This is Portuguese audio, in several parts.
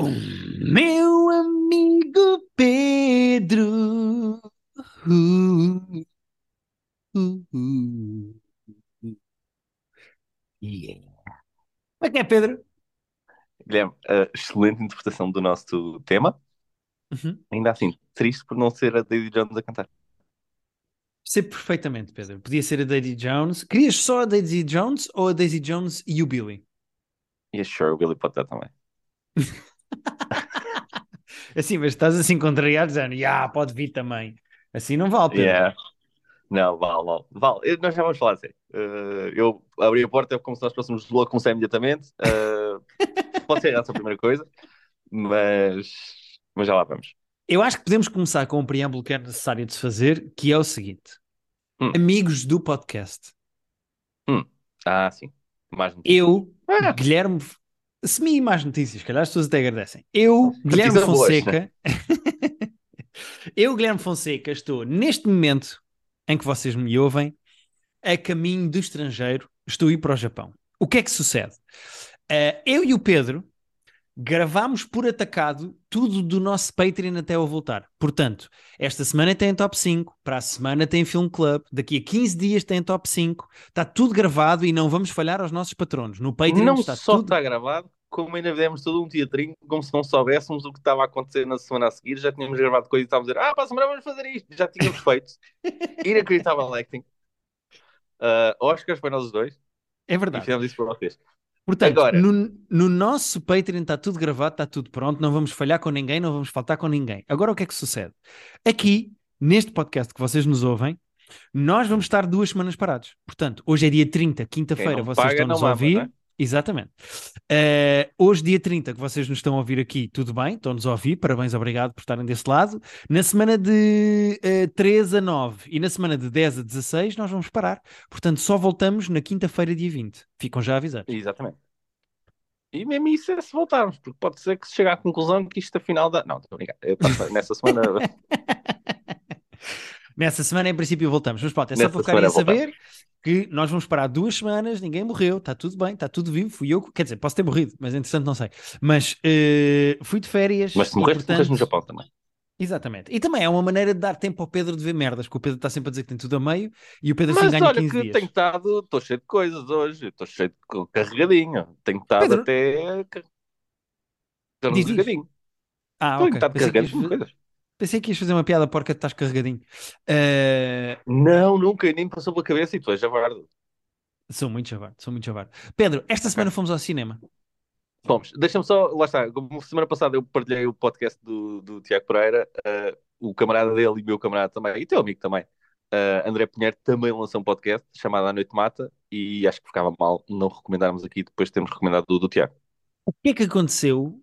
O meu amigo Pedro. Uh, uh, uh, yeah. Como é que é, Pedro? Guilherme, excelente interpretação do nosso tema. Uhum. Ainda assim, triste por não ser a Daisy Jones a cantar. Sei perfeitamente, Pedro. Podia ser a Daisy Jones. Querias só a Daisy Jones ou a Daisy Jones e o Billy? Yeah, sure, o Billy pode estar também. assim, mas estás assim contrariado, dizendo, yeah, pode vir também. Assim não vale, Pedro. Yeah. Não, vale, vale. vale. Nós já vamos falar assim. Uh, eu abri a porta como se nós fôssemos logo começar imediatamente. Uh, pode ser essa a primeira coisa, mas, mas já lá vamos. Eu acho que podemos começar com um preâmbulo que é necessário de se fazer, que é o seguinte: Hum. amigos do podcast. Hum. Ah, sim. Mais. Eu, Ah. Guilherme, semi mais notícias, calhar as pessoas até agradecem. Eu, Guilherme Fonseca, eu, Guilherme Fonseca, estou neste momento em que vocês me ouvem a caminho do estrangeiro, estou a ir para o Japão. O que é que sucede? Eh, eu e o Pedro gravámos por atacado tudo do nosso Patreon até eu voltar. Portanto, esta semana tem top 5, para a semana tem Film Club, daqui a 15 dias tem top 5. Está tudo gravado e não vamos falhar aos nossos patronos. No Patreon Não está só tudo... está gravado, como ainda demos todo um teatrinho, como se não soubéssemos o que estava a acontecer na semana a seguir. Já tínhamos gravado coisa e estávamos a dizer, ah, para a semana vamos fazer isto. Já tínhamos feito. Inacreditável acting. Uh, Oscars para nós os dois. É E verdade. fizemos isso para vocês. Portanto, Agora- no, no nosso Patreon está tudo gravado, está tudo pronto, não vamos falhar com ninguém, não vamos faltar com ninguém. Agora o que é que sucede? Aqui, neste podcast que vocês nos ouvem, nós vamos estar duas semanas parados. Portanto, hoje é dia 30, quinta-feira, vocês paga, estão nos a mama, ouvir. é? Exatamente. Eh, hoje, dia 30, que vocês nos estão a ouvir aqui, tudo bem, estão-nos a ouvir, parabéns, obrigado por estarem desse lado. Na semana de eh, 3 a 9 e na semana de 10 a 16, nós vamos parar. Portanto, só voltamos na quinta-feira, dia 20. Ficam já avisados. Exatamente. E mesmo isso é se voltarmos, porque pode ser que se chegue à conclusão que isto afinal dá. Não, estou a brincar. Eu Nessa semana. Nessa semana, em princípio, voltamos. Mas pronto, é só para ficarem a saber que nós vamos parar duas semanas, ninguém morreu, está tudo bem, está tudo vivo. Fui eu, quer dizer, posso ter morrido, mas entretanto não sei. Mas eh, fui de férias. Mas se morreste, portanto- morreste no Japão também. Exatamente. E também é uma maneira de dar tempo ao Pedro de ver merdas, porque o Pedro está sempre a dizer que tem tudo a meio e o Pedro assim Mas ganha olha 15 que dias. tenho estado, estou cheio de coisas hoje, estou cheio de carregadinho. Tenho estado Pedro- até carregadinho. Ah, Tenho ok. estado Pensei que, ias carregadinho com fazer, coisas. Pensei que ias fazer uma piada porca estás carregadinho. Eh, Não, nunca, nem me passou pela cabeça e tu és javardo. sou muito chavardo, sou muito chavardo. Pedro, esta semana fomos ao cinema. Fomos, deixa-me só, lá está, como semana passada eu partilhei o podcast do, do Tiago Pereira, eh, o camarada dele e meu camarada também, e teu amigo também, eh, André Pinheiro, também lançou um podcast chamado A Noite Mata, e acho que ficava mal não recomendarmos aqui depois de termos recomendado do, do Tiago. O que é que aconteceu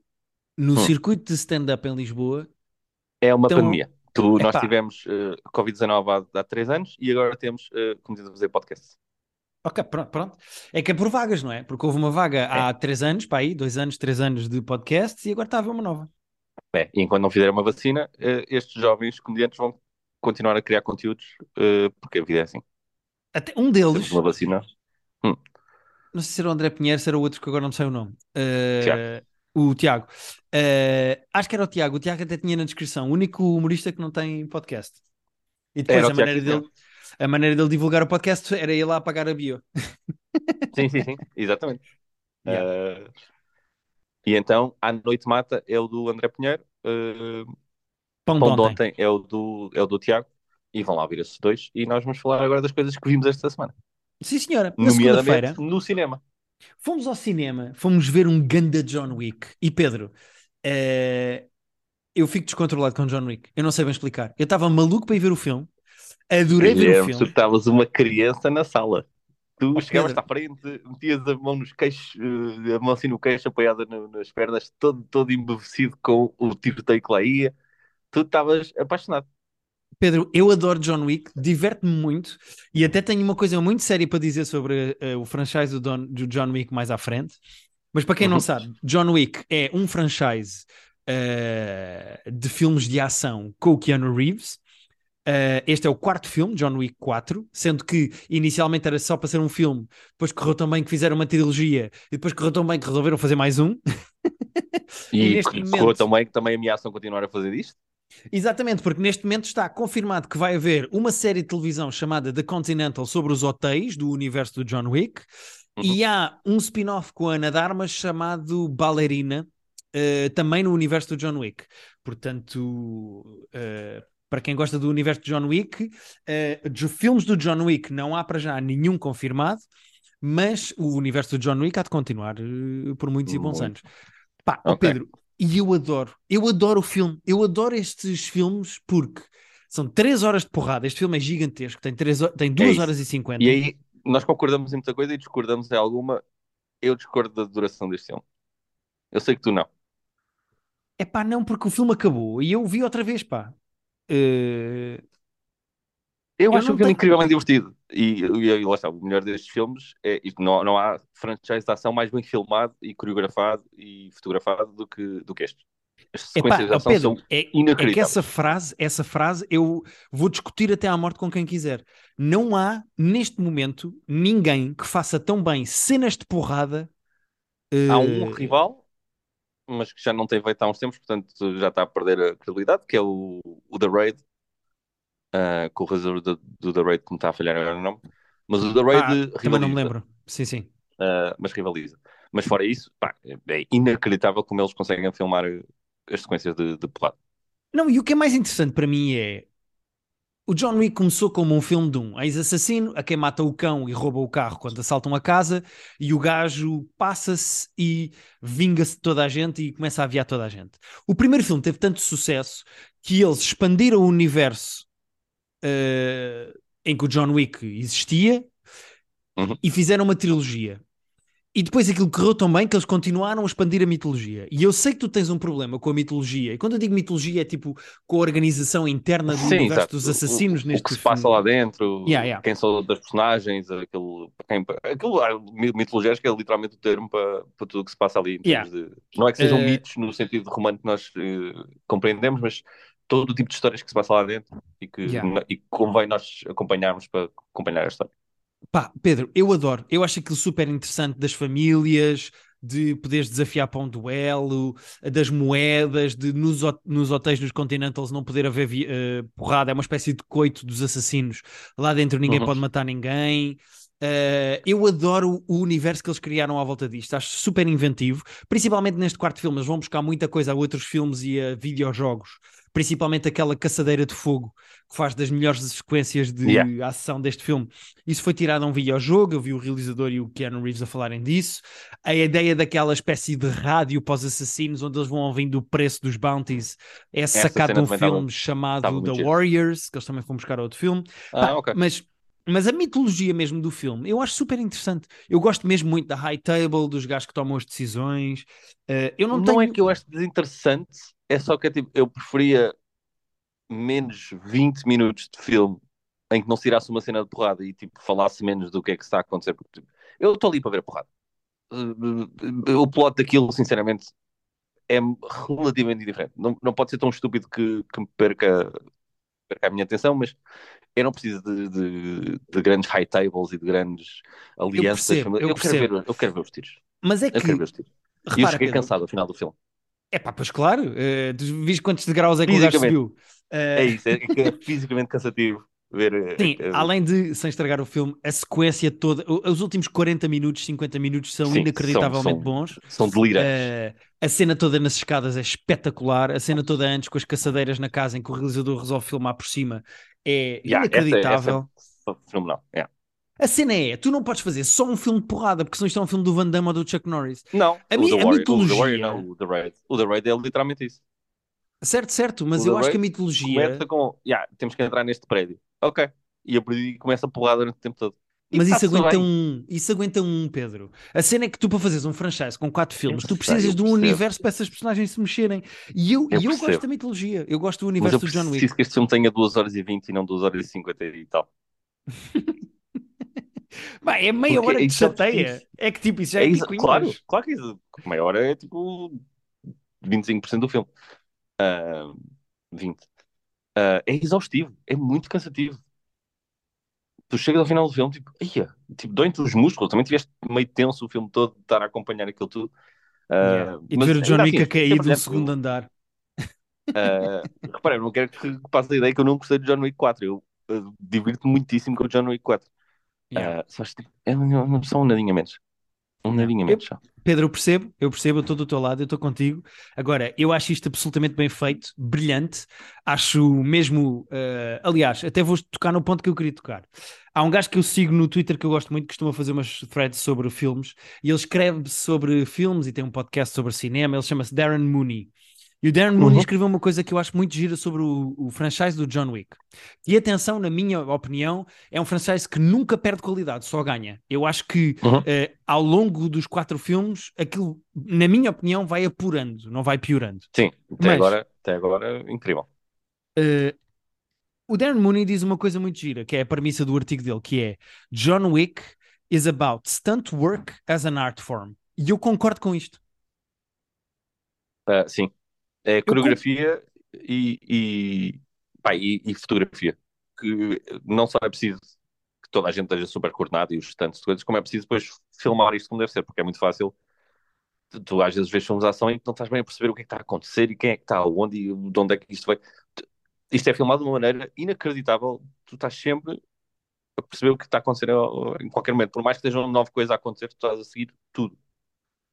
no Hum. circuito de stand-up em Lisboa? É uma Então, pandemia. Tu, nós tivemos eh, Covid-19 há, há três anos e agora temos uh, começado a fazer podcast. Ok, pronto, pronto. É que é por vagas, não é? Porque houve uma vaga É. há três anos, para aí, dois anos, três anos de podcasts e agora está a haver uma nova. É, e enquanto não fizerem uma vacina, eh, estes jovens comediantes vão continuar a criar conteúdos, eh, porque a vida é assim. Até um deles, Temos uma vacina. não sei se era o André Pinheiro, se era o outro que agora não sei o nome. Tiago. O Tiago. Eh, acho que era o Tiago. O Tiago até tinha na descrição. O único humorista que não tem podcast. E depois Era a Tiago maneira, dele, a maneira dele divulgar o podcast era ir lá pagar a bio. Sim, sim, sim, exatamente. Yeah. Eh, e então, A Noite Mata é o do André Pinheiro, eh, Pão, Pão de ontem. É o do, é o do Tiago, e vão lá ouvir esses dois, e nós vamos falar agora das coisas que vimos esta semana, Sim, senhora. Na segunda-feira. no cinema. Fomos ao cinema, fomos ver um ganda John Wick. E Pedro, eh, eu fico descontrolado com John Wick. Eu não sei bem explicar. Eu estava maluco para ir ver o filme, adorei ver o Guilherme, tu filme. estavas uma criança na sala. Tu Oh, chegavas Pedro. à frente, metias a mão nos queixos, eh, a mão assim no queixo, apoiada no- nas pernas, todo, todo embevecido com o tiroteio que lá ia. Tu estavas apaixonado. Pedro, eu adoro John Wick, diverte-me muito e até tenho uma coisa muito séria para dizer sobre eh, o franchise do, Don- do John Wick mais à frente. Mas para quem não Uhum. sabe, John Wick é um franchise eh, de filmes de ação com o Keanu Reeves. Eh, este é o quarto filme, John Wick 4, sendo que inicialmente era só para ser um filme, depois correu tão bem que fizeram uma trilogia e depois correu tão bem que resolveram fazer mais um. E, neste correu momento- também que também ameaçam continuar a fazer isto. Exatamente, porque neste momento está confirmado que vai haver uma série de televisão chamada The Continental sobre os hotéis do universo do John Wick e há um spin-off com a Ana Darmas chamado Ballerina, eh, também no universo do John Wick. Portanto, eh, para quem gosta do universo do John Wick, eh, de filmes do John Wick não há para já nenhum confirmado, mas o universo do John Wick há de continuar por muitos e bons Muito. anos. Pá, ó Ok. Pedro, e eu adoro, eu adoro o filme, eu adoro estes filmes porque são 3 horas de porrada. Este filme é gigantesco, tem, três, ho- tem 2 É horas e 50. E aí nós concordamos em muita coisa e discordamos em alguma. Eu discordo da duração deste filme. Eu sei que tu não. É pá, não, porque o filme acabou e eu vi outra vez, pá. Eh, Eu, Eu acho o filme tenho- incrivelmente divertido. E, e, e lá está, o melhor destes filmes é não, não há franchise de ação mais bem filmado e coreografado e fotografado do que, do que este. As Epá, sequências de ó ação Pedro, são é, é que inacreditáveis. essa frase, essa frase eu vou discutir até à morte com quem quiser. Não há, neste momento, ninguém que faça tão bem cenas de porrada. Há um eh, rival, mas que já não tem feito há uns tempos, portanto já está a perder a credibilidade, que é o, o The Raid, ah, com o realizador do, do The Raid, que me está a falhar agora o nome. Mas o The Raid ah, rivaliza, também não me lembro. Sim, sim. ah, mas rivaliza. Mas fora isso, pá, é inacreditável como eles conseguem filmar as sequências de, de porrada. Não, e o que é mais interessante para mim é. O John Wick começou como um filme de um ex-assassino a quem mata o cão e rouba o carro quando assaltam a casa, e o gajo passa-se e vinga-se de toda a gente e começa a aviar toda a gente. O primeiro filme teve tanto sucesso que eles expandiram o universo eh, em que o John Wick existia Uhum. e fizeram uma trilogia. E depois aquilo correu tão bem que eles continuaram a expandir a mitologia. E eu sei que tu tens um problema com a mitologia. E quando eu digo mitologia é tipo com a organização interna do Sim, universo exato. dos assassinos o, neste o que se filme. passa lá dentro, Yeah, yeah. quem são das personagens, aquilo, quem, aquilo ah, mi- mitologia acho que é literalmente o termo para, para tudo o que se passa ali. Yeah. de- não é que sejam Eh, mitos no sentido romano que nós eh, compreendemos, mas todo o tipo de histórias que se passa lá dentro e que Yeah. e convém nós acompanharmos para acompanhar a história. Pá, Pedro, eu adoro. Eu acho aquilo super interessante das famílias, de poderes desafiar para um duelo, das moedas, de nos, nos hotéis dos Continentals não poder haver eh, porrada, é uma espécie de coito dos assassinos. Lá dentro ninguém Uhum. pode matar ninguém. Eh, eu adoro o universo que eles criaram à volta disto, acho super inventivo, principalmente neste quarto filme. Eles vão buscar muita coisa a outros filmes e a videojogos, principalmente aquela caçadeira de fogo que faz das melhores sequências de Yeah. ação deste filme. Isso foi tirado a um videojogo, eu vi o realizador e o Keanu Reeves a falarem disso. A ideia daquela espécie de rádio pós-assassinos, onde eles vão ouvindo o preço dos bounties, é sacado de um filme estava- chamado The giro. Warriors, que eles também foram buscar outro filme. Ah, Pá, ok. mas, mas a mitologia mesmo do filme, eu acho super interessante. Eu gosto mesmo muito da high table, dos gajos que tomam as decisões. Eh, eu não, Não, tenho... é que eu acho desinteressante, é só que é tipo, eu preferia menos 20 minutos de filme em que não se tirasse uma cena de porrada e tipo falasse menos do que é que está a acontecer. Porque, tipo, eu estou ali para ver a porrada. Uh, uh, o plot daquilo, sinceramente, é relativamente indiferente. Não, não pode ser tão estúpido que, que me perca, perca a minha atenção, mas eu não preciso de, de- de grandes high tables e de grandes alianças. percebo, eu quero percebo. ver, eu quero ver os tiros. Mas é Eu que, quero ver os tiros. E eu repara, Pedro, cansado ao final do filme. É pá, pois claro, tu viste quantos degraus é que o gajo subiu. Eh, É isso, é, é fisicamente cansativo ver. eh, Sim, além de, sem estragar o filme, a sequência toda, os últimos 40 minutos, 50 minutos são Sim, inacreditavelmente são- bons. são delirantes. Eh, a cena toda nas escadas é espetacular. A cena toda antes com as caçadeiras na casa em que o realizador resolve filmar por cima é Yeah, essa é- inacreditável. essa é fenomenal. yeah. A cena é, tu não podes fazer só um filme de porrada, porque senão isto é um filme do Van Damme ou do Chuck Norris. Não, A o The a Warrior- mitologia- O The Warrior não, o The Raid. O The Raid é literalmente isso. Certo, certo, mas O eu The acho que a Raid mitologia... Começa com, yeah, temos que entrar neste prédio. Ok. E a daí começa a porrada durante o tempo todo. E Mas isso está-se aguenta bem. um, isso aguenta um, Pedro. A cena é que tu para fazeres um franchise com quatro filmes, Eu tu precisas eu de um universo para essas personagens se mexerem. E eu, Eu e eu gosto da mitologia, eu gosto do universo eu do John Wick. preciso que este filme tenha 2 horas e 20 e não 2 horas e 50 e tal. Bah, é meia Porque hora isso é chateia. isso. É que tipo, isso é, É isso, picuinhas. claro, claro que isso. Meia hora é tipo 25% do filme. Ah, 20. Ah, é exaustivo, é muito cansativo. Tu chegas ao final do filme, tipo, ia, tipo, doem-te os músculos. Também tiveste meio tenso o filme todo de estar a acompanhar aquilo tudo. Yeah. Uh, E de mas ver o John Wick assim, a é cair do segundo andar. Uh, repara, eu não quero que passe a ideia que eu não gostei do John Wick 4. Eu uh, divirto-me muitíssimo com o John Wick 4. Yeah. Uh, só é um- só um nadinha menos. Um nadinha Eu- menos só. Pedro, eu percebo, eu percebo, eu estou do teu lado, eu estou contigo. Agora, eu acho isto absolutamente bem feito, brilhante. Acho mesmo, eh, aliás, até vou tocar no ponto que eu queria tocar. Há um gajo que eu sigo no Twitter que eu gosto muito, que costuma fazer umas threads sobre filmes, e ele escreve sobre filmes e tem um podcast sobre cinema, ele chama-se Darren Mooney. E o Darren Mooney Uhum. escreveu uma coisa que eu acho muito gira sobre o, o franchise do John Wick. E atenção, na minha opinião, é um franchise que nunca perde qualidade, só ganha. Eu acho que Uhum. eh, ao longo dos quatro filmes, aquilo, na minha opinião, vai apurando, não vai piorando. Sim, até, Mas- agora, até agora, incrível. Eh, o Darren Mooney diz uma coisa muito gira, que é a premissa do artigo dele, que é John Wick is about stunt work as an art form. E eu concordo com isto. Uh, sim, é coreografia e, e, pá, e, e fotografia. Que não só é preciso que toda a gente esteja super coordenado e os tantos coisas, como é preciso depois filmar isto como deve ser, porque é muito fácil. Tu, tu às vezes vês filmes de ação e não estás bem a perceber o que é que está a acontecer e quem é que está onde e de onde é que isto vai. Isto é filmado de uma maneira inacreditável. Tu estás sempre a perceber o que está a acontecer em qualquer momento. Por mais que esteja uma nova coisa a acontecer, tu estás a seguir tudo.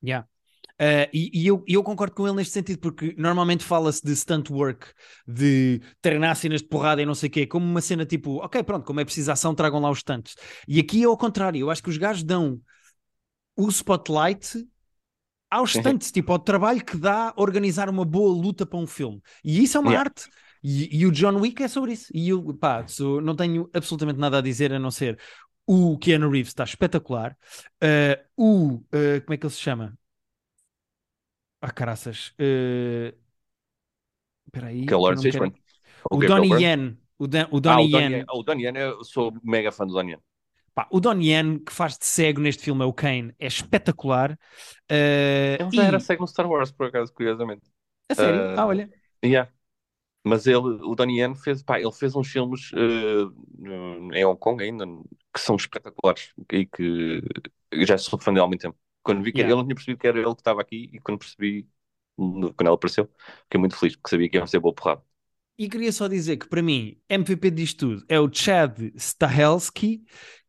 Yeah. Uh, e, e eu, eu concordo com ele neste sentido, porque normalmente fala-se de stunt work, de treinar cenas de porrada e não sei o quê, como uma cena tipo, ok, pronto, como é preciso ação, tragam lá os stunts. E aqui é ao contrário, eu acho que os gajos dão o spotlight aos stunts, tipo, ao trabalho que dá organizar uma boa luta para um filme. E isso é uma Yeah. arte. E, e o John Wick é sobre isso. E eu, pá, sou- não tenho absolutamente nada a dizer a não ser o Keanu Reeves está espetacular. Uh, o, uh, como é que ele se chama? Ah, caraças. Uh... Espera aí. Que é o Lawrence Fishburne. O Donnie? Yen. O, Dan- o Ah, Donnie Yen. Yen. Oh, o Donnie Yen, eu sou mega fã do Donnie Yen. Pá, o Donnie Yen, que faz de cego neste filme, é o Kane, é espetacular. Uh, Ele já e- era cego no Star Wars, por acaso, curiosamente. A sério? Uh, Ah, olha. Yeah. Mas ele, o Donnie Yen fez, pá, ele fez uns filmes uh, em Hong Kong ainda que são espetaculares e que já sou fã dele há muito tempo. Quando vi que Yeah. ele não tinha percebido que era ele que estava aqui e quando percebi, quando ele apareceu, fiquei muito feliz porque sabia que ia ser boa porrada. E queria só dizer que para mim, MVP disto tudo é o Chad Stahelski,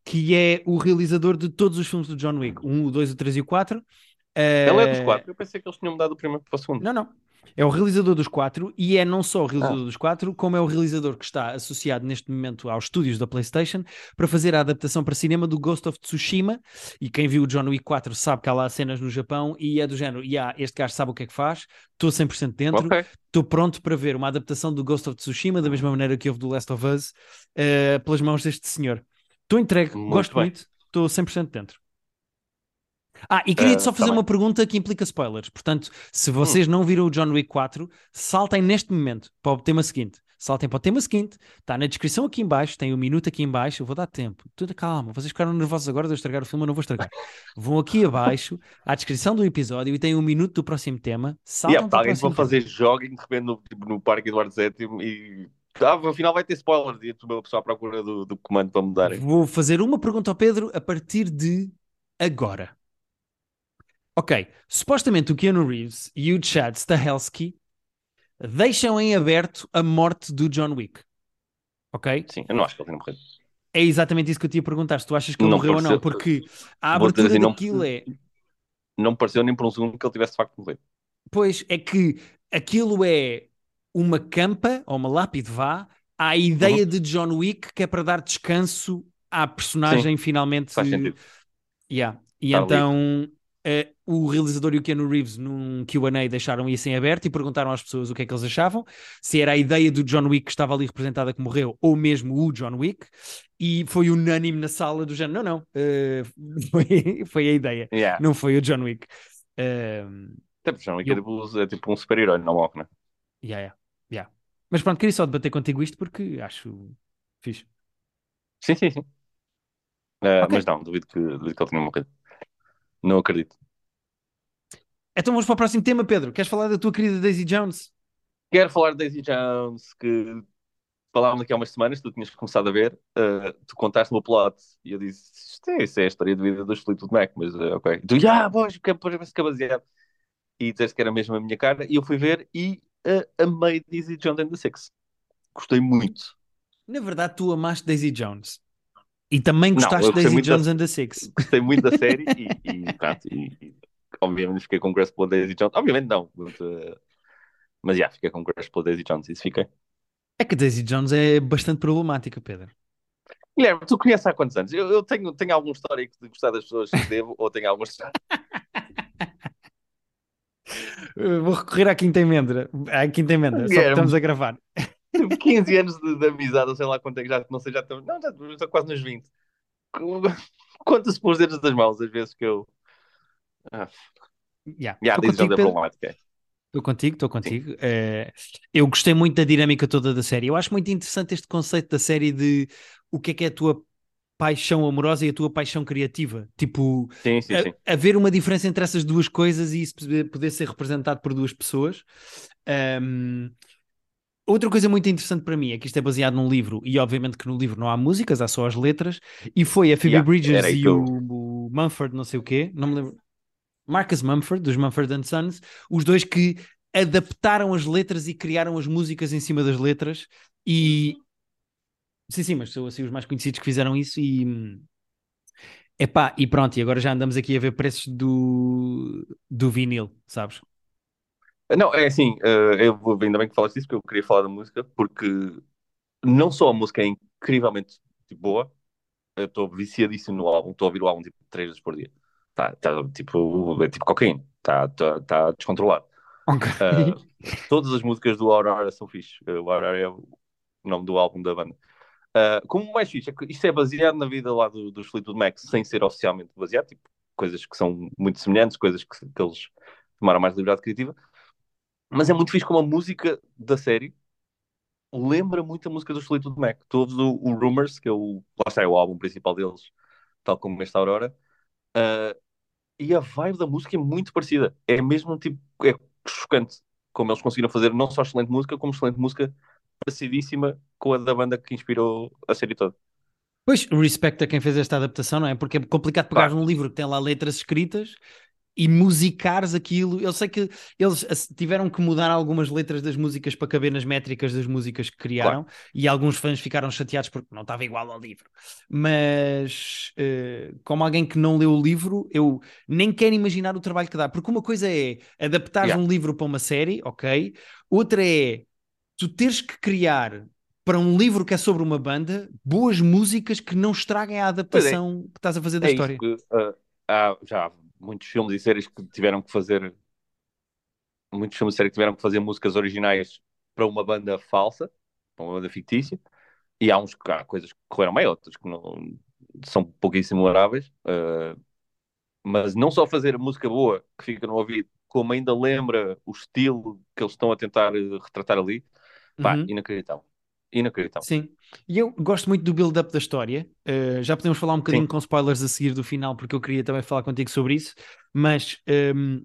que é o realizador de todos os filmes do John Wick, o 1, o 2, o 3 e o 4. Ele é dos Uh, quatro, eu pensei que eles tinham mudado o primeiro para o segundo. Não, não. É o realizador dos quatro e é não só o realizador Ah. dos quatro, como é o realizador que está associado neste momento aos estúdios da PlayStation para fazer a adaptação para cinema do Ghost of Tsushima. E quem viu o John Wick 4 sabe que há lá cenas no Japão e é do género: há, este gajo sabe o que é que faz, estou 100% dentro, estou pronto para ver uma adaptação do Ghost of Tsushima, da mesma maneira que houve do Last of Us, eh, pelas mãos deste senhor. Estou entregue, Muito gosto bem. muito, estou 100% dentro. Ah, e queria Ah, só tá fazer bem. Hum. uma pergunta que implica spoilers. Portanto, se vocês não viram o John Wick 4, saltem neste momento para o tema seguinte. Saltem para o tema seguinte, está na descrição aqui em baixo, tem um minuto aqui em baixo, eu vou dar tempo. Tudo calma, vocês ficaram nervosos agora de eu estragar o filme, eu não vou estragar. Vão aqui abaixo, à descrição do episódio e tem um minuto do próximo tema. Saltam Yeah, para o alguém vai fazer jogging de repente no, tipo, no Parque Eduardo VII e ah, afinal vai ter spoilers e a pessoa à procura do, do comando para mudarem. Vou fazer uma pergunta ao Pedro a partir de agora. Ok, supostamente o Keanu Reeves e o Chad Stahelski deixam em aberto a morte do John Wick. Ok? Sim, eu não acho que ele tenha morrido. É exatamente isso que eu te ia perguntar, se tu achas que ele Não morreu ou não, pareceu- porque a Vou dizer abertura assim, não- daquilo é, Não me pareceu nem por um segundo que ele tivesse de facto morrido. pois, é que aquilo é uma campa, ou uma lápide vá, à ideia Uhum. de John Wick, que é para dar descanso à personagem finalmente... Faz sentido. Yeah. E Tá então eh, o realizador e o Keanu Reeves num Q&A deixaram isso em aberto e perguntaram às pessoas o que é que eles achavam, se era a ideia do John Wick que estava ali representada que morreu ou mesmo o John Wick e foi unânime na sala do género, não, não, eh, foi, foi a ideia, Yeah. não foi o John Wick. Ehm, Até porque John Wick é Eu- tipo, é tipo um super-herói, não morre, né? yeah, yeah, yeah. Mas pronto, queria só debater contigo isto porque acho fixe. Sim, sim, sim. Ah, Ok. Mas não, duvido que, duvido que ele tenha morrido. Não acredito. Então vamos para o próximo tema, Pedro. Queres falar da tua querida Daisy Jones? Quero falar de Daisy Jones, que falávamos aqui há umas semanas, tu tinhas começado a ver, ah, tu contaste-me o plot e eu disse, isto é, isso é a história de vida do Fleetwood Mac, mas ah, ok. E tu, ah, boys, que parece que é baseado. e disseste que era mesmo a minha cara, e eu fui ver e uh, amei Daisy Jones and the Six. Gostei muito. Na verdade, tu amaste Daisy Jones. E também gostaste de Daisy muito da- Jones and the Six. Gostei muito da série e, e, pronto, e- e obviamente fiquei com crush pela Daisy Jones. Obviamente não, mas, uh, mas já, fiquei com crush pela Daisy Jones, isso fiquei. É que Daisy Jones é bastante problemática, Pedro. Guilherme, tu conheces há quantos anos? Eu, eu tenho, tenho algum histórico de gostar das pessoas que devo, ou tenho algum histórico. Eu Vou recorrer à quinta emenda. À quinta emenda, só que estamos a gravar. Tive 15 anos de, de amizade, ou sei lá quanto é que já, não sei, já estamos, não, já estou quase nos 20. Conta-se pelos dedos das mãos, as vezes que eu. Ah, Yeah. yeah, Estou contigo, problemática. é. Estou contigo, estou contigo. Eh, eu gostei muito da dinâmica toda da série. Eu acho muito interessante este conceito da série de o que é que é a tua paixão amorosa e a tua paixão criativa. Tipo, Sim, sim, sim. a- haver uma diferença entre essas duas coisas e isso poder- ser representado por duas pessoas. Ahm, outra coisa muito interessante para mim é que isto é baseado num livro e obviamente que no livro não há músicas, há só as letras e foi a Phoebe Yeah, Bridges e o, o Mumford, não sei o quê, não me lembro. Marcus Mumford, dos Mumford and Sons, os dois que adaptaram as letras e criaram as músicas em cima das letras e sim, sim, mas são assim os mais conhecidos que fizeram isso e epá, e pronto, e agora já andamos aqui a ver preços do, do vinil, sabes? Não, é assim, eh, eu vou, ainda bem que falaste disso, porque eu queria falar da música, porque não só a música é incrivelmente tipo, boa, eu estou viciadíssimo no álbum, estou a ouvir o álbum tipo três vezes por dia. Tá, tá, tipo, é tipo cocaína, está tá, tá descontrolado. Ok. Ah, todas as músicas do Aurora são fixe. Uh, O Aurora é o nome do álbum da banda. Ah, como mais fixe é que isto é baseado na vida lá do, dos Fleetwood Mac, sem ser oficialmente baseado, tipo, coisas que são muito semelhantes, coisas que, que eles tomaram mais liberdade criativa. Mas é muito fixe como a música da série lembra muito a música dos Fleetwood Mac. Tu ouves o, o Rumors, que é o, lá está, é o álbum principal deles, tal como esta Aurora, ah, e a vibe da música é muito parecida. É mesmo tipo, é chocante como eles conseguiram fazer não só excelente música, como excelente música parecidíssima com a da banda que inspirou a série toda. Pois, respeito a quem fez esta adaptação, não é? Porque é complicado pegar Claro. um livro que tem lá letras escritas e musicares aquilo. Eu sei que eles ass- tiveram que mudar algumas letras das músicas para caber nas métricas das músicas que criaram e alguns fãs ficaram chateados porque não estava igual ao livro. Mas, eh, como alguém que não leu o livro, eu nem quero imaginar o trabalho que dá. Porque uma coisa é adaptar Yeah. um livro para uma série, ok? Outra é tu teres que criar para um livro que é sobre uma banda boas músicas que não estraguem a adaptação que estás a fazer da É história. que ah, há já há muitos filmes e séries que tiveram que fazer muitos filmes e séries que tiveram que fazer músicas originais para uma banda falsa, para uma banda fictícia, e há uns há coisas que correram bem, outras que não são pouquíssimo memoráveis, ah, mas não só fazer música boa que fica no ouvido, como ainda lembra o estilo que eles estão a tentar eh, retratar ali, pá, Uhum. inacreditável. Inacreditável. Sim, e eu gosto muito do build-up da história. Uh, já podemos falar um bocadinho Sim. com spoilers a seguir do final, porque eu queria também falar contigo sobre isso. Mas um,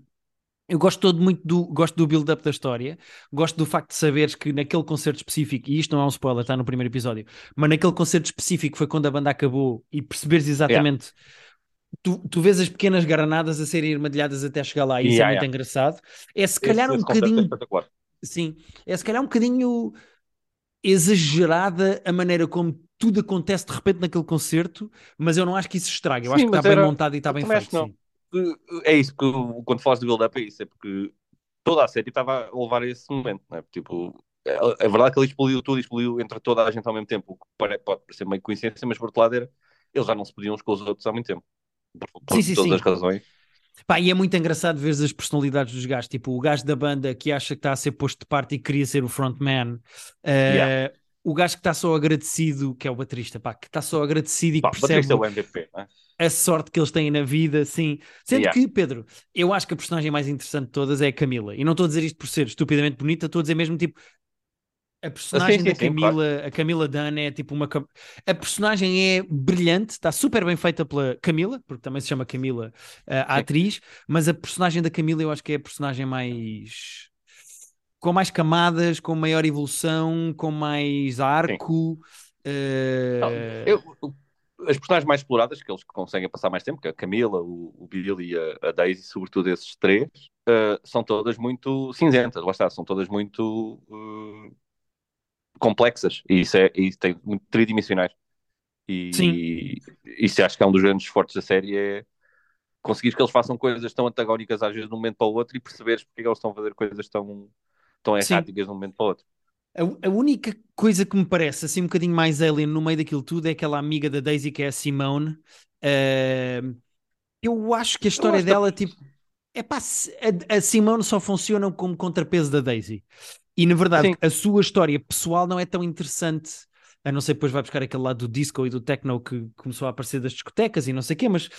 eu gosto todo muito do, gosto do build-up da história. Gosto do facto de saberes que naquele concerto específico, e isto não é um spoiler, está no primeiro episódio, mas naquele concerto específico foi quando a banda acabou e perceberes exatamente. Tu, tu vês as pequenas granadas a serem armadilhadas até chegar lá, e isso Yeah, é muito yeah. engraçado. É se Esse, calhar um esse é bocadinho espetacular. Sim, é se calhar um bocadinho exagerada a maneira como tudo acontece de repente naquele concerto, mas eu não acho que isso estraga. Eu Sim, acho que está mas bem era- montado e está bem feito. que não. Sim. É isso que quando falas de build-up é isso, é porque toda a série estava a levar a esse momento, não é? Tipo, é, é verdade que ele explodiu tudo, explodiu entre toda a gente ao mesmo tempo, o que pode parecer meio coincidência, mas por outro lado era, eles já não se podiam uns com os outros ao mesmo tempo. Por, por Sim, todas sim. as razões. Pá, e é muito engraçado ver as personalidades dos gajos. Tipo, o gajo da banda que acha que está a ser posto de parte e queria ser o frontman. eh, Yeah. O gajo que está só agradecido, que é o baterista, pá, que está só agradecido e que Pá, percebe Patrícia é o MVP, não é? a sorte que eles têm na vida, sim. Sendo Yeah. que, Pedro, eu acho que a personagem mais interessante de todas é a Camila. E não estou a dizer isto por ser estupidamente bonita, estou a dizer mesmo tipo. A personagem sim, da sim, Camila, a Camila Dunn é tipo uma. A personagem é brilhante, está super bem feita pela Camila, porque também se chama Camila, a- a atriz, mas a personagem da Camila eu acho que é a personagem mais. com mais camadas, com maior evolução, com mais arco. eh, Não, eu- as personagens mais exploradas, que eles conseguem passar mais tempo, que é a Camila, o, o Billy e a, a Daisy, sobretudo esses três, uh, são todas muito cinzentas, lá está, são todas muito uh, complexas e isso, é, isso tem muito tridimensionais. E Sim. isso acho que é um dos grandes fortes da série é conseguir que eles façam coisas tão antagónicas às vezes de um momento para o outro e perceberes porque é eles estão a fazer coisas tão, tão erráticas de um momento para o outro. A, a, única coisa que me parece assim um bocadinho mais alien no meio daquilo tudo é aquela amiga da Daisy que é a Simone. Uh, eu acho que a história dela, que... tipo, é pá, a, a Simone só funciona como contrapeso da Daisy. E na verdade, Sim. a sua história pessoal não é tão interessante. A não ser depois vai buscar aquele lado do disco e do techno que começou a aparecer das discotecas e não sei o quê, mas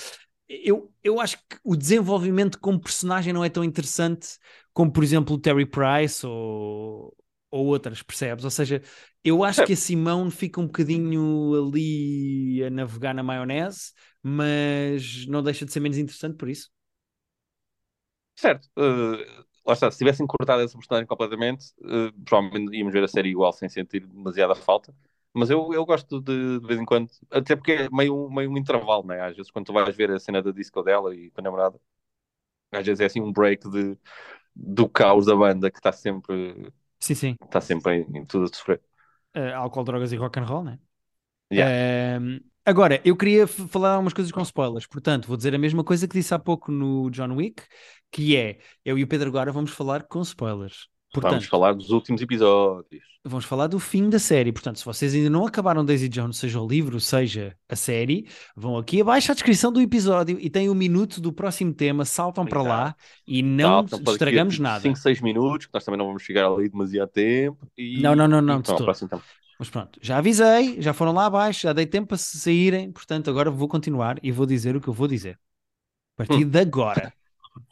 eu, eu acho que o desenvolvimento como personagem não é tão interessante como, por exemplo, o Terry Price ou, ou outras, percebes? Ou seja, eu acho é. que a Simão fica um bocadinho ali a navegar na maionese, mas não deixa de ser menos interessante por isso. Certo. Uh, lá está, se tivessem cortado essa personagem completamente, uh, provavelmente íamos ver a série igual, sem sentir demasiada falta. Mas eu, eu gosto de, de vez em quando, até porque é meio, meio um intervalo, né? Às vezes, quando tu vais ver a cena da disco dela e com a namorada, às vezes é assim um break de, do caos da banda que está sempre Sim, sim. Está sempre em, em, tudo a sofrer. Uh, álcool, drogas e rock and roll, né? Yeah. Uh, agora, eu queria falar algumas coisas com spoilers, portanto, vou dizer a mesma coisa que disse há pouco no John Wick, que é, eu e o Pedro agora vamos falar com spoilers. Portanto, vamos falar dos últimos episódios. Vamos falar do fim da série. Portanto, se vocês ainda não acabaram Daisy Jones, seja o livro, seja a série, vão aqui abaixo à descrição do episódio e tem o um minuto do próximo tema, saltam Exato. para lá e não Saltam estragamos nada. 5, 6 minutos, que nós também não vamos chegar ali demasiado tempo. E... Não, não, não, não. Então, Mas pronto, já avisei, já foram lá abaixo, já dei tempo para saírem, portanto, agora vou continuar e vou dizer o que eu vou dizer. A partir hum. de agora.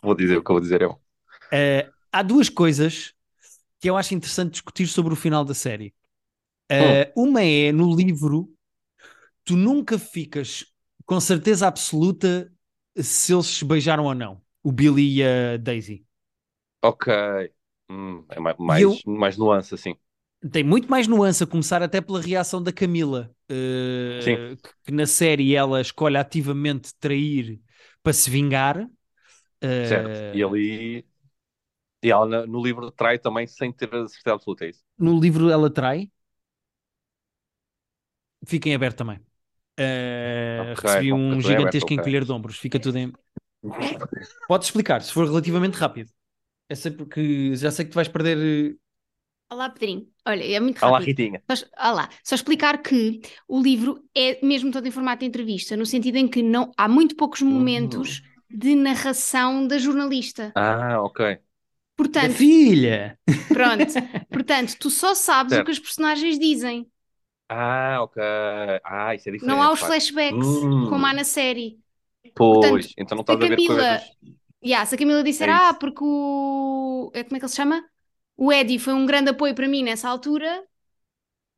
Vou dizer o que eu vou dizer eu. Uh, há duas coisas que eu acho interessante discutir sobre o final da série. Uh, hum. Uma é, no livro, tu nunca ficas com certeza absoluta se eles se beijaram ou não, o Billy e a Daisy. Ok. Hum, é mais, eu... mais nuance, assim. Tem muito mais nuance, a começar até pela reação da Camila, uh, que, que, na série ela escolhe ativamente trair para se vingar. Certo, e ali e ela no livro trai também sem ter a certeza absoluta, é isso? No livro ela trai? Fica em aberto também. Uh, okay, recebi um gigantesco encolher de ombros. Fica tudo em. Pode explicar, se for relativamente rápido. É sempre porque já sei que tu vais perder. Eh, Olá, Pedrinho. Olha, é muito rápido. Olá, Ritinha. Só, olá. Só explicar que o livro é mesmo todo em formato de entrevista, no sentido em que não, há muito poucos momentos uhum. De narração da jornalista. Ah, ok. Portanto, filha! Pronto. Portanto, tu só sabes certo. o que os personagens dizem. Ah, ok. Ah, isso é diferente. Não há os flashbacks, hum. como há na série. Pois, Portanto, então não estás a, a ver Camila, coisas... Yeah, se a Camila disser, é ah, porque o... É, como é que ele se chama? O Eddie foi um grande apoio para mim nessa altura,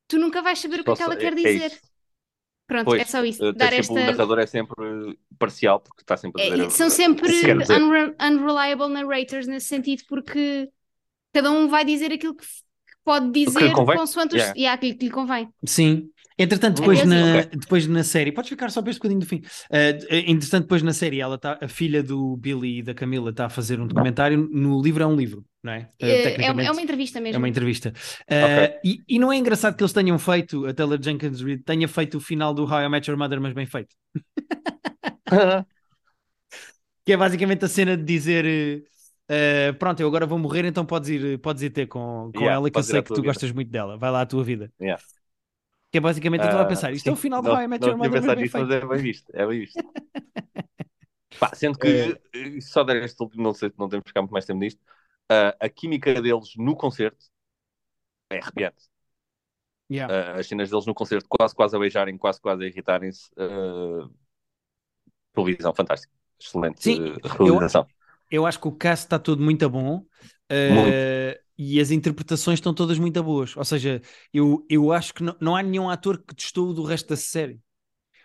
tu nunca vais saber o que é que ela quer é dizer. É Pronto, pois, é só isso. Eh, Dar esta... O narrador é sempre parcial, porque está sempre a dizer. É, são sempre unre unreliable narrators nesse sentido, porque cada um vai dizer aquilo que pode dizer consoante yeah. Os... Yeah, aquilo que lhe convém. Sim. Entretanto, é depois, é na, okay. depois na série, podes ficar só para este bocadinho do fim. Uh, entretanto, depois na série, ela tá, a filha do Billy e da Camila está a fazer um documentário. No livro é um livro, não é? Uh, é, é, uma entrevista mesmo. É uma entrevista. Uh, okay. e, e, não é engraçado que eles tenham feito, a Taylor Jenkins Reid tenha feito o final do How I Met Your Mother, mas bem feito. que é basicamente a cena de dizer. Uh, pronto, eu agora vou morrer, então podes ir, podes ir ter com, com yeah, ela, que eu sei que tu vida. gostas muito dela. Vai lá a tua vida. Yeah. Que é basicamente, eu estava a pensar, isto sim, é o final do How I Met Your Mother. Não nisto, mas é bem visto, é bem visto. Pá, sendo que, é... só der este último, não sei, não temos que ficar muito mais tempo nisto, uh, a química deles no concerto é arrepiante. Yeah. Uh, as cenas deles no concerto, quase quase a beijarem, quase quase a irritarem-se. Uh, televisão fantástica. Excelente Sim, realização. Eu, eu, acho que o cast está tudo muito bom. Uh, e as interpretações estão todas muito boas. Ou seja, eu, eu acho que não, não há nenhum ator que testou do resto da série.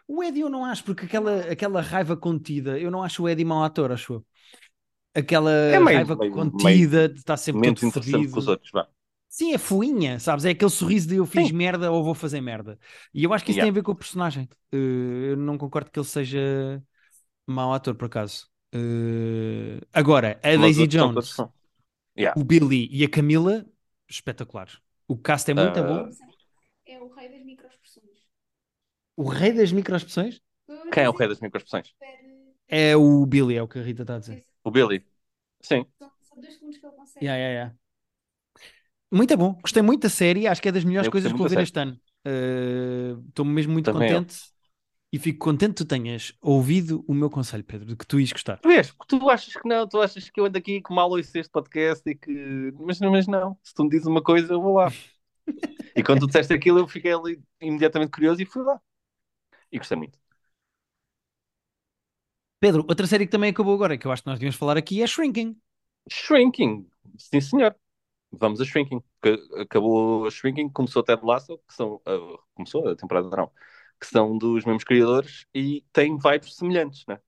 O Eddie eu não acho, porque aquela, aquela raiva contida, eu não acho o Eddie mau ator, acho eu. Aquela é meio, raiva meio, contida meio, de estar sempre todo fodido. Com os outros, vá. Sim, é fuinha, sabes? É aquele sorriso de eu fiz Sim. merda ou vou fazer merda. E eu acho que isso yeah. tem a ver com o personagem. Uh, eu não concordo que ele seja mau ator, por acaso. Uh, agora, a Daisy Jones, yeah. o Billy e a Camila, espetaculares. O cast é muito uh... bom. É o rei das microexpressões. O rei das microexpressões? Quem é o rei das microexpressões? É o Billy, é o que a Rita está a dizer. O Billy? Sim. São dois segundos que ele consegue. Yeah, yeah, yeah. Muito bom, gostei muito da série, acho que é das melhores eu coisas que vou ver este ano. Estou uh, mesmo muito Também contente. E fico contente que tu tenhas ouvido o meu conselho, Pedro, de que tu ias gostar. Vês, tu achas que não, tu achas que eu ando aqui com mal ouço este podcast e que. Mas, mas não, se tu me dizes uma coisa, eu vou lá. e quando tu disseste aquilo, eu fiquei ali imediatamente curioso e fui lá. E gostei muito. Pedro, outra série que também acabou agora, que eu acho que nós devíamos falar aqui, é Shrinking. Shrinking, sim senhor. Vamos a Shrinking. Acabou a Shrinking, começou a Ted Lasso, que são. Uh, começou a temporada não, que são dos mesmos criadores e tem vibes semelhantes, né?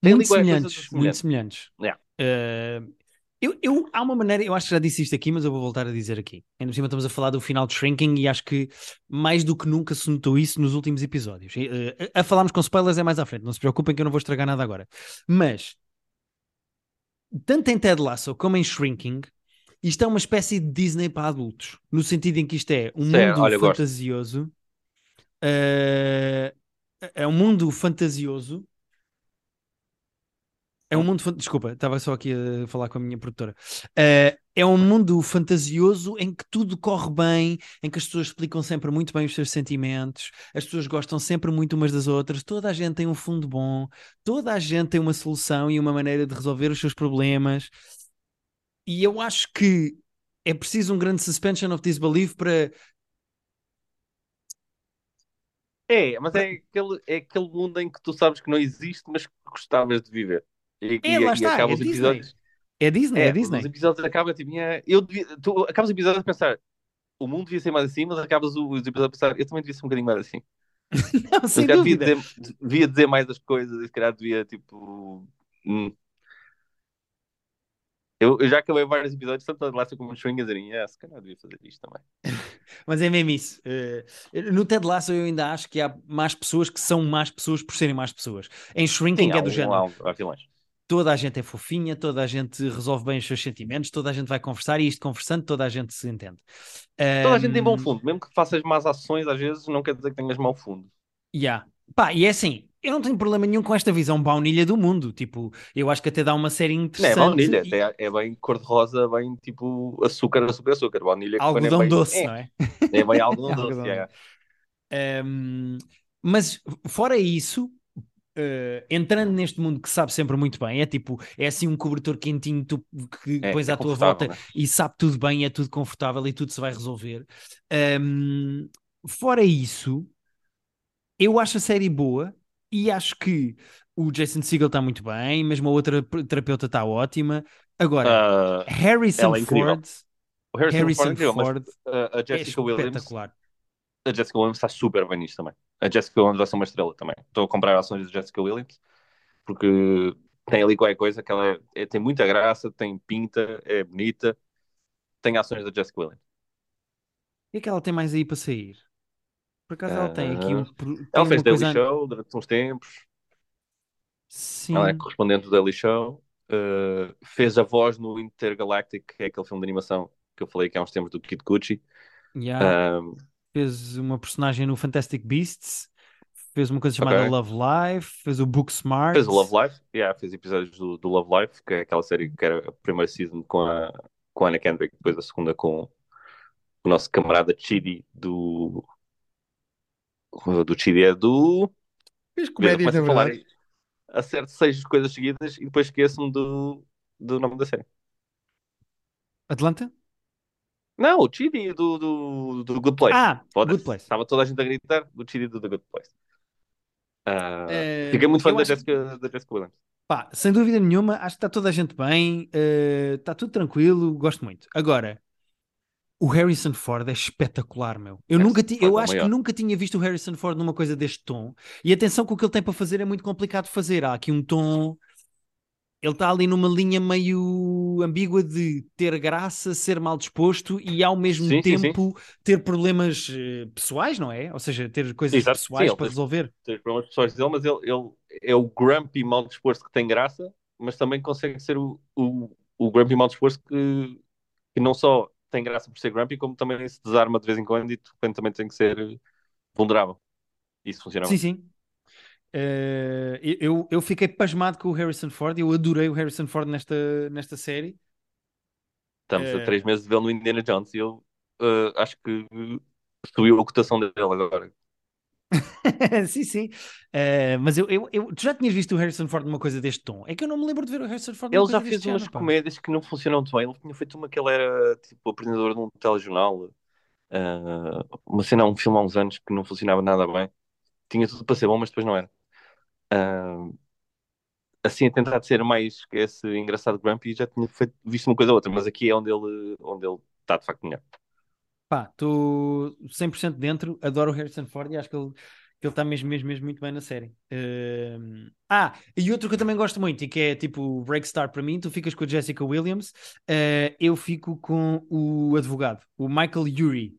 Tem muito semelhantes, muito semelhantes. Yeah. Uh, eu, eu, há uma maneira, eu acho que já disse isto aqui, mas eu vou voltar a dizer aqui. Ainda por cima estamos a falar do final de Shrinking e acho que mais do que nunca se notou isso nos últimos episódios. Uh, a falarmos com spoilers é mais à frente, não se preocupem que eu não vou estragar nada agora. Mas, tanto em Ted Lasso como em Shrinking, isto é uma espécie de Disney para adultos, no sentido em que isto é um mundo olha, fantasioso. Uh, é um mundo fantasioso é um mundo. Desculpa, estava só aqui a falar com a minha produtora. Uh, é um mundo fantasioso em que tudo corre bem, em que as pessoas explicam sempre muito bem os seus sentimentos, as pessoas gostam sempre muito umas das outras, toda a gente tem um fundo bom, toda a gente tem uma solução e uma maneira de resolver os seus problemas. E eu acho que é preciso um grande suspension of disbelief para. É, mas é aquele, é aquele mundo em que tu sabes que não existe, mas que gostavas de viver. E, é, e, lá está, é Disney. Episódios... É Disney, é, é Disney. Os episódios acabam tipo, eu devia, tu acabas os episódios a pensar, o mundo devia ser mais assim, mas acabas os episódios a pensar, eu também devia ser um bocadinho mais assim. Não, sem dúvida. Devia dizer, devia dizer, mais as coisas e se calhar devia tipo. Hum. Eu, eu, já acabei vários episódios, tanto a Lasso como o Swing, a dizerem, yeah, se calhar devia fazer isto também. Mas é mesmo isso. Uh, no Ted Lasso eu ainda acho que há mais pessoas que são mais pessoas por serem mais pessoas. Em Shrinking Sim, é do um, género. Há, há vilões toda a gente é fofinha, toda a gente resolve bem os seus sentimentos, toda a gente vai conversar e isto conversando, toda a gente se entende. Toda um... a gente tem bom fundo, mesmo que faças más ações, às vezes não quer dizer que tenhas mau fundo. Yeah. Pá, e é assim, eu não tenho problema nenhum com esta visão baunilha do mundo. Tipo, eu acho que até dá uma série interessante. Não é baunilha, e... é, é bem cor-de-rosa, bem tipo açúcar, açúcar, açúcar. Baunilha é algodão é bem, doce, é, não é? É bem algodão doce, é. Um, mas fora isso, Uh, entrando neste mundo que sabe sempre muito bem, é tipo, é assim um cobertor quentinho tu, que é, pões é à tua volta né? e sabe tudo bem, é tudo confortável e tudo se vai resolver. Um, fora isso, eu acho a série boa e acho que o Jason Segel está muito bem, mesmo a outra terapeuta está ótima. Agora, uh, Harrison é Ford. O Harrison, Harrison Ford, é Ford mas, uh, a Jessica é Williams a Jessica Williams está super bem nisto também. A Jessica Williams vai ser uma estrela também. Estou a comprar ações da Jessica Williams porque tem ali qualquer coisa que ela é, é, tem muita graça, tem pinta, é bonita. Tem ações da Jessica Williams. O que é que ela tem mais aí para sair? Por acaso ela tem aqui um. Tem ela fez Daily coisa... Show durante uns tempos. Sim. Ela é correspondente do Daily Show. Uh, fez a voz no Intergalactic, que é aquele filme de animação que eu falei que há uns tempos do Kid Gucci. Yeah. Uh, fez uma personagem no Fantastic Beasts, fez uma coisa chamada okay. Love Life, fez o Book Smart. Fez o Love Life, yeah, fez episódios do, do Love Life, que é aquela série que era a primeira season com a, com a Anna Kendrick, depois a segunda com o nosso camarada Chidi do. Do Chidi é do. Fez comédia, na falar Acerto seis coisas seguidas e depois esqueço-me do, do nome da série. Atlanta? Não, o Chidi do, do, do Good Place. Ah, Good Place. Estava toda a gente a gritar do Chidi do The Good Place. Uh, é, fiquei muito fã da Jessica, da Jessica Williams. Pá, sem dúvida nenhuma, acho que está toda a gente bem, uh, está tudo tranquilo, gosto muito. Agora, o Harrison Ford é espetacular, meu. Eu, nunca ti, eu é acho que nunca tinha visto o Harrison Ford numa coisa deste tom. E atenção que o que ele tem para fazer é muito complicado de fazer. Há aqui um tom ele está ali numa linha meio ambígua de ter graça, ser mal disposto e ao mesmo sim, tempo sim, sim. ter problemas uh, pessoais, não é? Ou seja, ter coisas Exato, pessoais para resolver. Ter problemas pessoais dele, mas ele, ele é o grumpy mal disposto que tem graça, mas também consegue ser o, o, o grumpy mal disposto que, que não só tem graça por ser grumpy, como também se desarma de vez em quando e de repente também tem que ser vulnerável. Isso funciona Sim, sim. Uh, eu, eu fiquei pasmado com o Harrison Ford, eu adorei o Harrison Ford nesta, nesta série. Estamos uh... a três meses de vê-lo no Indiana Jones e eu uh, acho que subiu a cotação dele agora. sim, sim. Uh, mas eu, eu, eu, tu já tinhas visto o Harrison Ford numa coisa deste tom? É que eu não me lembro de ver o Harrison Ford Ele já fez umas comédias que não funcionam muito bem. Ele tinha feito uma que ele era tipo apresentador de um telejornal. Uh, uma cena, um filme há uns anos que não funcionava nada bem. Tinha tudo para ser bom, mas depois não era. Uh, assim, a tentar ser mais esse engraçado Grumpy, já tinha feito, visto uma coisa ou outra, mas aqui é onde ele, onde ele está de facto melhor. Pá, estou 100% dentro, adoro o Harrison Ford e acho que ele que ele está mesmo, mesmo, mesmo muito bem na série. Uh... Ah, e outro que eu também gosto muito e que é tipo Breakstar para mim, tu ficas com a Jessica Williams, uh, eu fico com o advogado, o Michael Urie.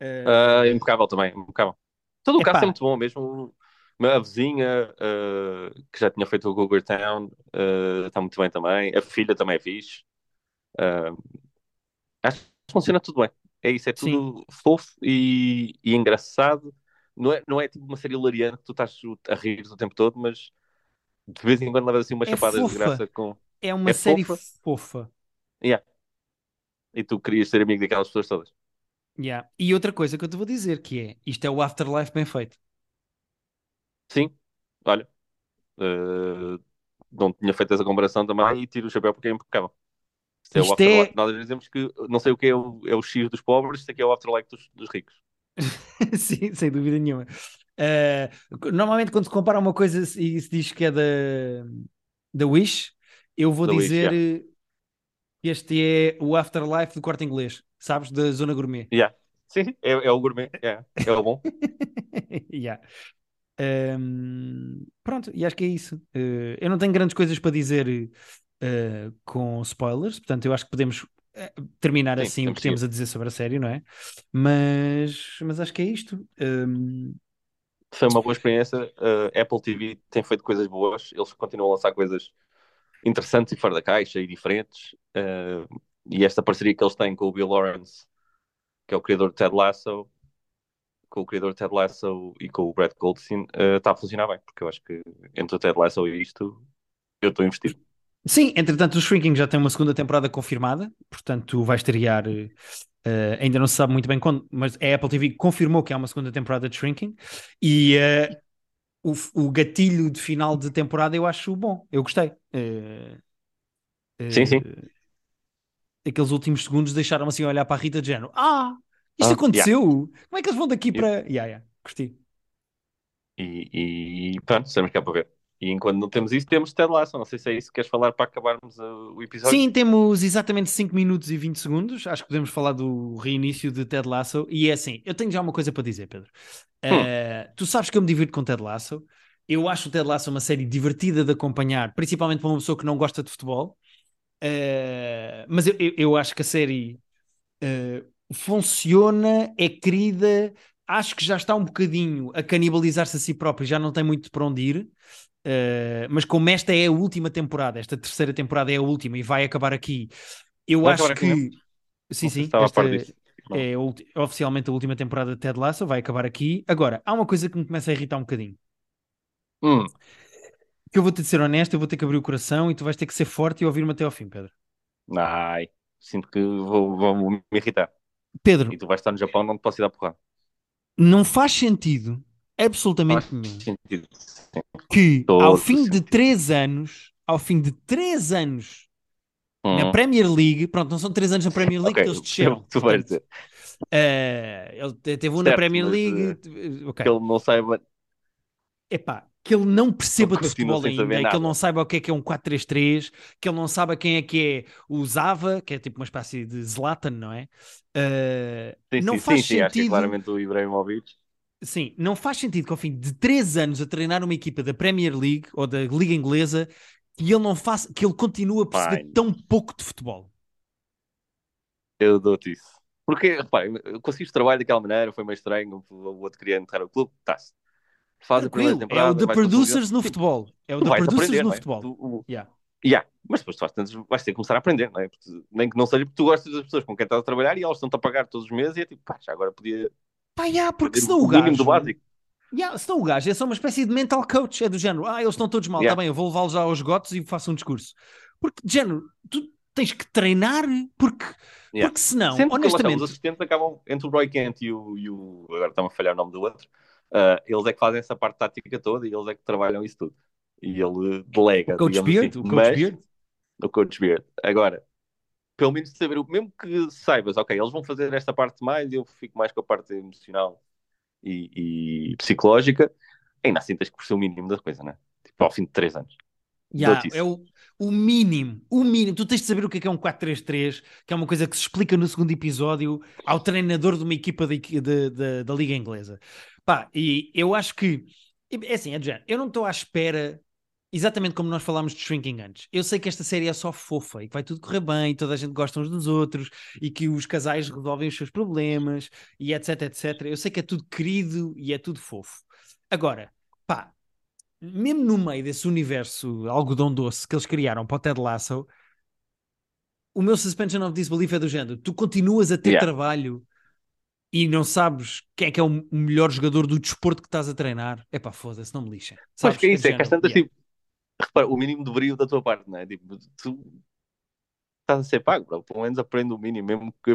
Uh... impecável também, impecável. Todo o caso é muito bom, mesmo a vizinha que já tinha feito o Google Town está muito bem também, a filha também é fixe. acho que funciona tudo bem. É isso, é tudo Sim. fofo e, e engraçado não é, não é tipo uma série hilariante que tu estás a rir o tempo todo, mas de vez em quando levas assim uma é chapada fofa. de graça com. É uma é série fofa. fofa. Yeah. E tu querias ser amigo daquelas pessoas todas. Yeah. E outra coisa que eu te vou dizer que é isto é o Afterlife bem feito. Sim, olha. Uh, não tinha feito essa comparação também e tiro o chapéu porque é impecável. Isto é o Afterlife. É... Nós dizemos que não sei o que é o, é o X dos pobres, isto aqui é o Afterlife dos, dos ricos. Sim, sem dúvida nenhuma. Uh, normalmente, quando se compara uma coisa e se diz que é da, da Wish, eu vou dizer Wish, yeah. que este é o Afterlife do corte inglês, sabes? Da zona gourmet. Yeah. Sim, é, é o gourmet, yeah. é o bom. yeah. Um, pronto, e acho que é isso. Uh, eu não tenho grandes coisas para dizer uh, com spoilers, portanto, eu acho que podemos eh, terminar Sim, assim o que temos a dizer sobre a série, não é? Mas, mas acho que é isto. Um... Foi uma boa experiência. Uh, Apple TV tem feito coisas boas, eles continuam a lançar coisas interessantes e fora da caixa e diferentes. Uh, e esta parceria que eles têm com o Bill Lawrence, que é o criador de Ted Lasso, com o criador de Ted Lasso e com o Brad Goldstein, uh, está a funcionar bem, porque eu acho que entre o Ted Lasso e isto, eu estou investido. Sim, entretanto, o Shrinking já tem uma segunda temporada confirmada, portanto, vai estrear. Uh, ainda não se sabe muito bem quando, mas a Apple TV confirmou que há uma segunda temporada de Shrinking e uh, o, o, gatilho de final de temporada eu acho bom, eu gostei. Uh, sim, sim. Aqueles últimos segundos deixaram assim a olhar para a Rita de género. Ah, isto ah, aconteceu? Yeah. Como é que eles vão daqui para. Yeah, yeah, gostei. E, e pronto, estamos cá para ver. E enquanto não temos isso, temos Ted Lasso. Não sei se é isso que queres falar para acabarmos uh, o episódio. Sim, temos exatamente 5 minutos e 20 segundos. Acho que podemos falar do reinício de Ted Lasso. E é assim, eu tenho já uma coisa para dizer, Pedro. Hum. Uh, tu sabes que eu me divirto com Ted Lasso. Eu acho o Ted Lasso uma série divertida de acompanhar, principalmente para uma pessoa que não gosta de futebol. Uh, mas eu, eu, eu, acho que a série uh, funciona, é querida. Acho que já está um bocadinho a canibalizar-se a si próprio, já não tem muito para onde ir. Uh, mas como esta é a última temporada, esta terceira temporada é a última e vai acabar aqui, eu vai acho que. Aqui, sim, sim. Esta é oficialmente a última temporada de Ted Lasso, vai acabar aqui. Agora, há uma coisa que me começa a irritar um bocadinho. Hum. Que eu vou ter de ser honesto, eu vou ter que abrir o coração e tu vais ter que ser forte e ouvir-me até ao fim, Pedro. Ai, sinto que vou, vou me irritar. Pedro. E tu vais estar no Japão, não te posso ir dar porrada. Não faz sentido absolutamente nenhum. Que ao fim de três anos, ao fim de três anos hum. na Premier League, pronto, não são três anos na Premier League okay, que eles desceram. Tu vais dizer. Uh, ele teve um certo, na Premier League. Uh, okay. Que ele não saiba. Epá, que ele não perceba de futebol ainda, que ele não saiba o que é que é um 4-3-3, que ele não saiba quem é que é o Zava, que é tipo uma espécie de Zlatan, não é? Uh, sim, não sim, faz sim, sentido. Acho que é claramente o Ibrahimovic. Sim, não faz sentido que ao fim de três anos a treinar uma equipa da Premier League ou da Liga Inglesa que ele não faça, que ele continue a perceber Pai. tão pouco de futebol. Eu dou-te isso. Porque, repare, conseguiste trabalho daquela maneira, foi meio estranho, o outro queria entrar no clube, está-se. faz a primeira temporada. É o The Producers no futebol. É o The Producers aprender, no é? futebol. Tu, o... yeah. Yeah. Mas depois tu vais, vais ter que começar a aprender, não é? Porque, nem que não seja porque tu gostas das pessoas com quem estás a trabalhar e elas estão-te a pagar todos os meses e é tipo, pá, já agora podia. Pá, yeah, porque senão o, o gajo. do básico. Yeah, senão o gajo é só uma espécie de mental coach, é do género, ah, eles estão todos mal, está bem, eu vou levá-los aos gotos e faço um discurso. Porque, de género, tu tens que treinar, porque, yeah. porque senão, Sempre honestamente. os assistentes acabam entre o Roy Kent e o. E o agora está-me a falhar o nome do outro. Uh, eles é que fazem essa parte tática toda e eles é que trabalham isso tudo. E ele delega. O Coach Beard, assim. o Coach Mas, Beard. O Coach Beard. Agora, pelo menos saber, mesmo que saibas, ok, eles vão fazer esta parte mais, eu fico mais com a parte emocional e, e psicológica, ainda assim tens que perceber o mínimo da coisa, né? Tipo, ao fim de três anos. Yeah, é o, o mínimo, o mínimo. Tu tens de saber o que é, que é um 4-3-3, que é uma coisa que se explica no segundo episódio ao treinador de uma equipa de, de, de, da Liga Inglesa. Pá, e eu acho que, é assim, é eu não estou à espera exatamente como nós falámos de Shrinking antes. Eu sei que esta série é só fofa e que vai tudo correr bem, toda a gente gosta uns dos outros e que os casais resolvem os seus problemas e etc, etc. Eu sei que é tudo querido e é tudo fofo. Agora, pá, mesmo no meio desse universo algodão doce que eles criaram para o Ted Lasso, o meu suspension of disbelief é do género. Tu continuas a ter yeah. trabalho e não sabes quem é que é o melhor jogador do desporto que estás a treinar. É pá, foda-se, não me lixem. Sabes que é isso, é que yeah. tipo repara, o mínimo de brilho da tua parte, não é? Tipo, tu estás a ser pago, bro. pelo menos aprende o mínimo, mesmo que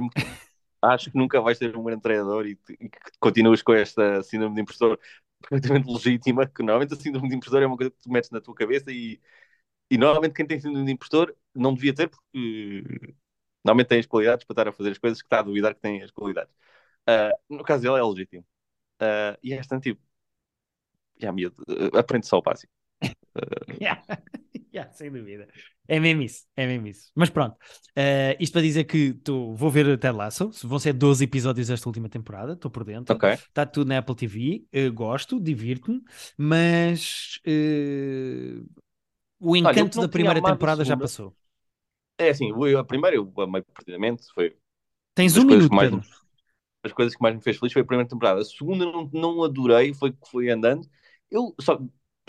acho que nunca vais ser um grande treinador e, e que continuas com esta síndrome de impostor perfeitamente legítima, que normalmente a síndrome de impostor é uma coisa que tu metes na tua cabeça e, e normalmente quem tem síndrome de impostor não devia ter porque normalmente tem as qualidades para estar a fazer as coisas que está a duvidar que tem as qualidades. Uh, no caso dele é legítimo. Uh, e é bastante tipo, já, miúdo, aprende só o básico. yeah. yeah, sem dúvida. É mesmo isso, é mesmo isso. Mas pronto, uh, isto para dizer que tô, vou ver Ted Lasso, vão ser 12 episódios esta última temporada, estou por dentro. Está tudo na Apple TV, uh, gosto, divirto-me, mas uh, o encanto Olha, da primeira temporada já passou. É assim, a primeira eu amei perdidamente, foi... Tens um minuto, mais, Pedro. As coisas que mais me fez feliz foi a primeira temporada. A segunda não, não adorei, foi que foi andando. Eu só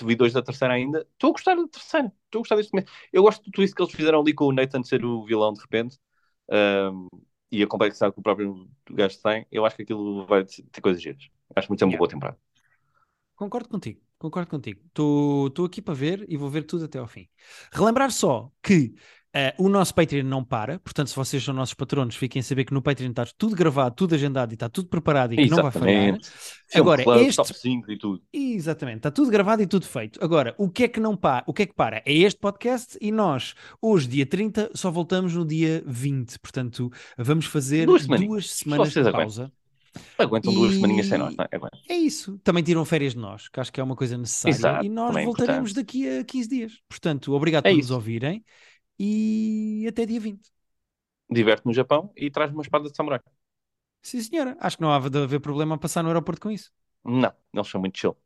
vi dois da terceira ainda. Estou a gostar da terceira. Estou a gostar deste momento. Eu gosto do twist que eles fizeram ali com o Nathan ser o vilão de repente. Um, e a complexidade que o próprio gajo tem. Eu acho que aquilo vai ter coisas giras. Acho muito é uma yeah. boa temporada. Concordo contigo, concordo contigo. Estou aqui para ver e vou ver tudo até ao fim. Relembrar só que Uh, o nosso Patreon não para, portanto, se vocês são nossos patronos, fiquem a saber que no Patreon está tudo gravado, tudo agendado e está tudo preparado e que não vai falhar. Agora, club, este... top 5 e tudo. Exatamente, está tudo gravado e tudo feito. Agora, o que é que não para? O que é que para? É este podcast e nós, hoje, dia 30, só voltamos no dia 20. Portanto, vamos fazer duas, duas semanas de pausa. Aguentam, duas semaninhas sem nós, não é? É, isso. Também tiram férias de nós, que acho que é uma coisa necessária. Exato, e nós voltaremos daqui a 15 dias. Portanto, obrigado é por isso. nos ouvirem e até dia 20. Diverte no Japão e traz uma espada de samurai. Sim, senhora. Acho que não há de haver problema a passar no aeroporto com isso. Não, eles são muito chill.